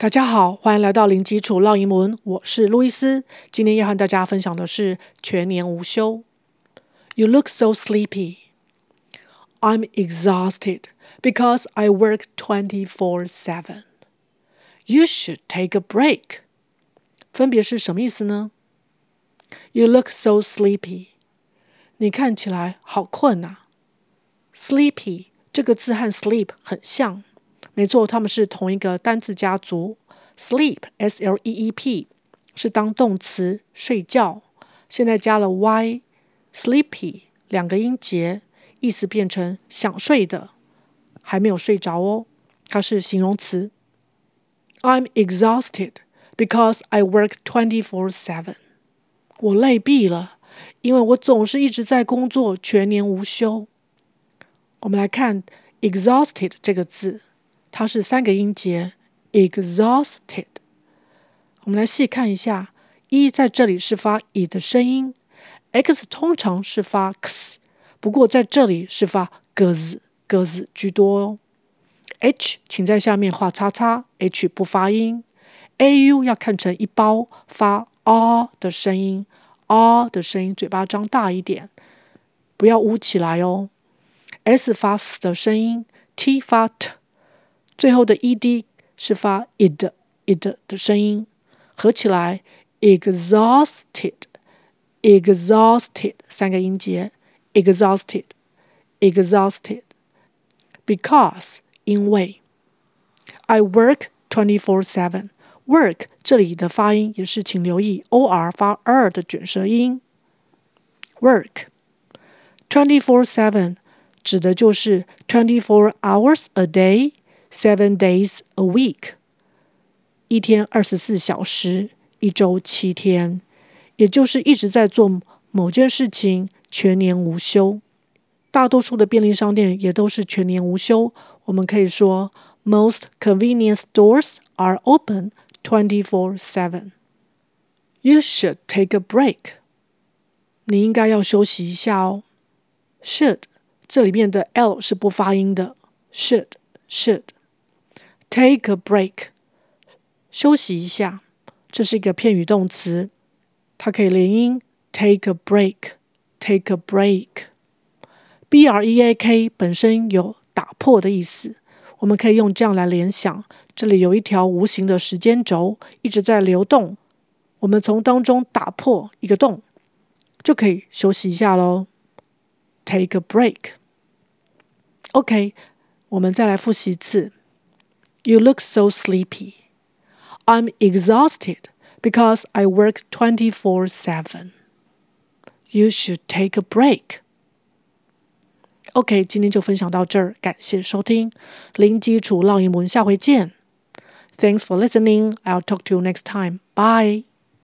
大家好，欢迎来到零基础绕英文，我是路易斯。今天要和大家分享的是全年无休。You look so sleepy. I'm exhausted because I work twenty-four seven. You should take a break. 分别是什么意思呢？You look so sleepy. 你看起来好困啊。Sleepy 这个字和 sleep 很像。没错，他们是同一个单字家族。Sleep，S-L-E-E-P，是当动词，睡觉。现在加了 y，sleepy 两个音节，意思变成想睡的，还没有睡着哦。它是形容词。I'm exhausted because I work twenty-four seven。我累毙了，因为我总是一直在工作，全年无休。我们来看 exhausted 这个字。它是三个音节，exhausted。我们来细看一下，e 在这里是发 e 的声音，x 通常是发 x，不过在这里是发 gz gz 居多哦。h 请在下面画叉叉，h 不发音。au 要看成一包，发 r 的声音，r 的声音，嘴巴张大一点，不要捂起来哦。s 发 s 的声音，t 发 t。最后的 ed 是发 id id 的声音，合起来 exhausted exhausted 三个音节 exhausted exhausted because 因为 I work twenty four seven work 这里的发音也是请留意 or 发 r 的卷舌音 work twenty four seven 指的就是 twenty four hours a day Seven days a week，一天二十四小时，一周七天，也就是一直在做某件事情，全年无休。大多数的便利商店也都是全年无休。我们可以说，Most convenience stores are open twenty-four seven. You should take a break. 你应该要休息一下哦。Should 这里面的 l 是不发音的。Should should。Take a break，休息一下，这是一个片语动词，它可以连音。Take a break，take a break。B R E A K 本身有打破的意思，我们可以用这样来联想，这里有一条无形的时间轴一直在流动，我们从当中打破一个洞，就可以休息一下喽。Take a break。OK，我们再来复习一次。You look so sleepy. I'm exhausted because I work twenty-four seven. You should take a break. OK，今天就分享到这儿，感谢收听零基础绕英文，下回见。Thanks for listening. I'll talk to you next time. Bye.